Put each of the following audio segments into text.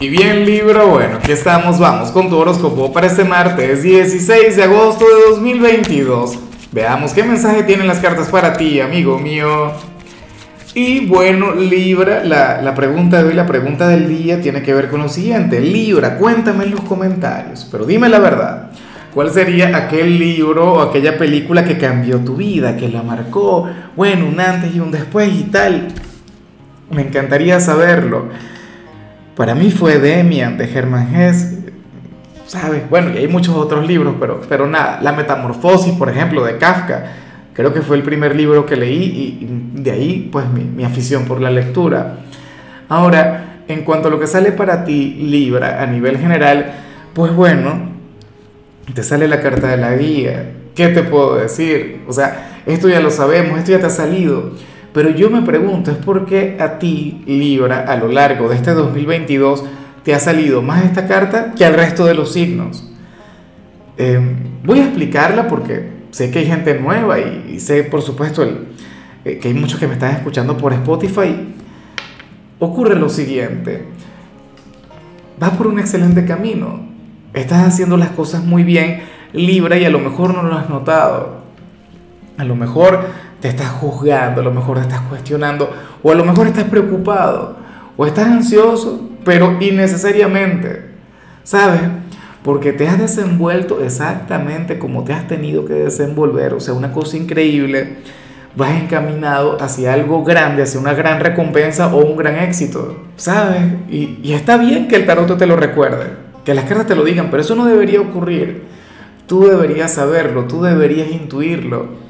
Y bien Libra, bueno, aquí estamos, vamos con tu horóscopo para este martes 16 de agosto de 2022. Veamos qué mensaje tienen las cartas para ti, amigo mío. Y bueno, Libra, la, la, pregunta de hoy, la pregunta del día tiene que ver con lo siguiente. Libra, cuéntame en los comentarios, pero dime la verdad. ¿Cuál sería aquel libro o aquella película que cambió tu vida, que la marcó? Bueno, un antes y un después y tal. Me encantaría saberlo. Para mí fue Demian de Germán Hesse, ¿sabes? Bueno, y hay muchos otros libros, pero, pero nada, La Metamorfosis, por ejemplo, de Kafka, creo que fue el primer libro que leí y de ahí pues mi, mi afición por la lectura. Ahora, en cuanto a lo que sale para ti, Libra, a nivel general, pues bueno, te sale la carta de la guía. ¿Qué te puedo decir? O sea, esto ya lo sabemos, esto ya te ha salido. Pero yo me pregunto, ¿es por qué a ti, Libra, a lo largo de este 2022, te ha salido más esta carta que al resto de los signos? Eh, voy a explicarla porque sé que hay gente nueva y, sé, por supuesto, eh, que hay muchos que me están escuchando por Spotify. Ocurre lo siguiente, vas por un excelente camino, estás haciendo las cosas muy bien, Libra, y a lo mejor no lo has notado. A lo mejor te estás juzgando, a lo mejor te estás cuestionando, o a lo mejor estás preocupado, o estás ansioso, pero innecesariamente, ¿sabes? Porque te has desenvuelto exactamente como te has tenido que desenvolver, o sea, una cosa increíble, vas encaminado hacia algo grande, hacia una gran recompensa o un gran éxito, ¿sabes? Y, y está bien que el tarot te lo recuerde, que las cartas te lo digan, pero eso no debería ocurrir. Tú deberías saberlo, tú deberías intuirlo.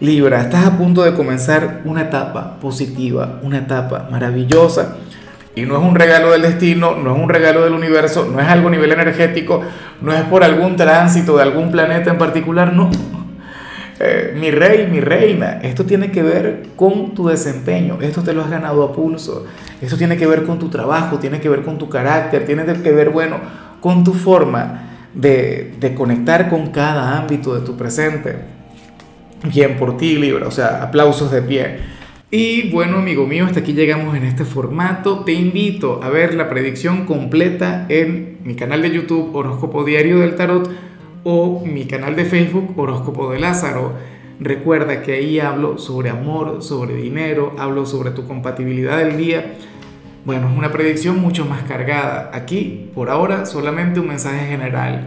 Libra, estás a punto de comenzar una etapa positiva, una etapa maravillosa. Y no es un regalo del destino, no es un regalo del universo, no es algo a nivel energético, no es por algún tránsito de algún planeta en particular, no. Eh, mi rey, mi reina, esto tiene que ver con tu desempeño, esto te lo has ganado a pulso, esto tiene que ver con tu trabajo, tiene que ver con tu carácter, tiene que ver, bueno, con tu forma de, de conectar con cada ámbito de tu presente. Bien por ti, Libra, o sea, aplausos de pie. Y bueno, amigo mío, hasta aquí llegamos en este formato. Te invito a ver la predicción completa en mi canal de YouTube Horóscopo Diario del Tarot o mi canal de Facebook Horóscopo de Lázaro. Recuerda que ahí hablo sobre amor, sobre dinero, hablo sobre tu compatibilidad del día. Bueno, es una predicción mucho más cargada. Aquí, por ahora, solamente un mensaje general